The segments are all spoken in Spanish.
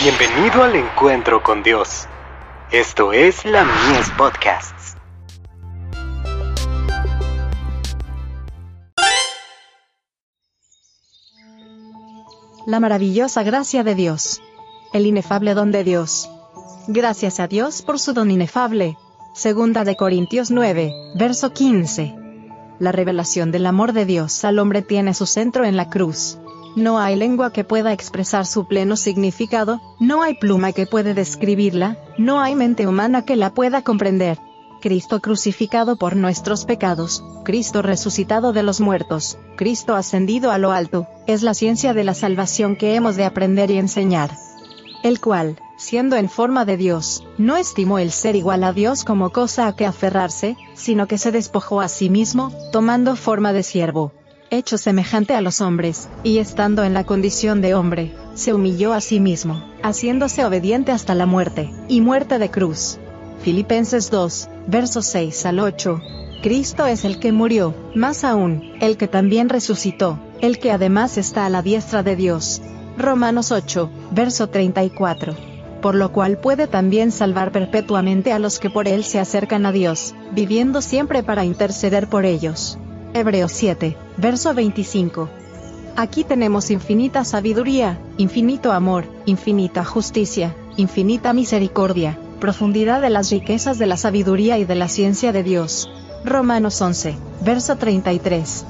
Bienvenido al encuentro con Dios. Esto es la Mies Podcasts. La maravillosa gracia de Dios. El inefable don de Dios. Gracias a Dios por su don inefable. Segunda de Corintios 9, verso 15. La revelación del amor de Dios al hombre tiene su centro en la cruz. No hay lengua que pueda expresar su pleno significado, no hay pluma que pueda describirla, no hay mente humana que la pueda comprender. Cristo crucificado por nuestros pecados, Cristo resucitado de los muertos, Cristo ascendido a lo alto, es la ciencia de la salvación que hemos de aprender y enseñar. El cual, siendo en forma de Dios, no estimó el ser igual a Dios como cosa a que aferrarse, sino que se despojó a sí mismo, tomando forma de siervo, hecho semejante a los hombres, y estando en la condición de hombre, se humilló a sí mismo, haciéndose obediente hasta la muerte, y muerte de cruz. Filipenses 2, versos 6 al 8. Cristo es el que murió, más aún, el que también resucitó, el que además está a la diestra de Dios. Romanos 8, verso 34. Por lo cual puede también salvar perpetuamente a los que por él se acercan a Dios, viviendo siempre para interceder por ellos. Hebreos 7, verso 25. Aquí tenemos infinita sabiduría, infinito amor, infinita justicia, infinita misericordia, profundidad de las riquezas de la sabiduría y de la ciencia de Dios. Romanos 11, verso 33.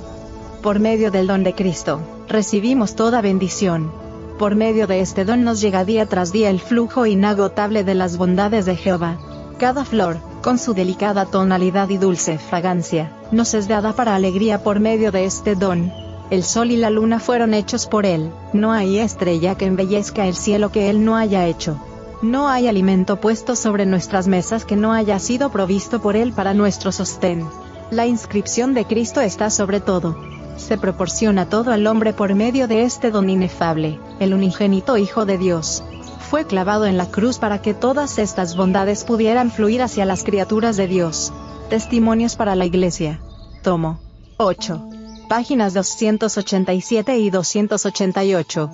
Por medio del don de Cristo, recibimos toda bendición. Por medio de este don nos llega día tras día el flujo inagotable de las bondades de Jehová. Cada flor, con su delicada tonalidad y dulce fragancia, nos es dada para alegría por medio de este don. El sol y la luna fueron hechos por Él, no hay estrella que embellezca el cielo que Él no haya hecho. No hay alimento puesto sobre nuestras mesas que no haya sido provisto por Él para nuestro sostén. La inscripción de Cristo está sobre todo. Se proporciona todo al hombre por medio de este don inefable, el unigénito Hijo de Dios, fue clavado en la cruz para que todas estas bondades pudieran fluir hacia las criaturas de Dios. Testimonios para la Iglesia. Tomo 8. Páginas 287 y 288.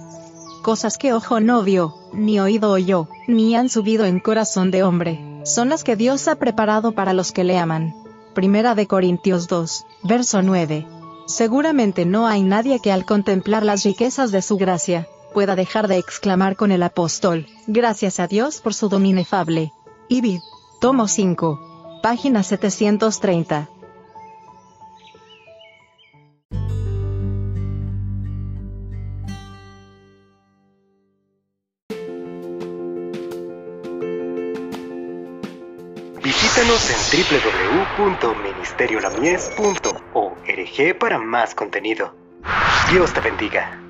Cosas que ojo no vio, ni oído oyó, ni han subido en corazón de hombre, son las que Dios ha preparado para los que le aman. Primera de Corintios 2, verso 9. Seguramente no hay nadie que al contemplar las riquezas de su gracia, pueda dejar de exclamar con el apóstol, gracias a Dios por su don inefable. Ibid. Tomo 5. Página 730. Visítanos en www.ministeriolamies.org para más contenido. Dios te bendiga.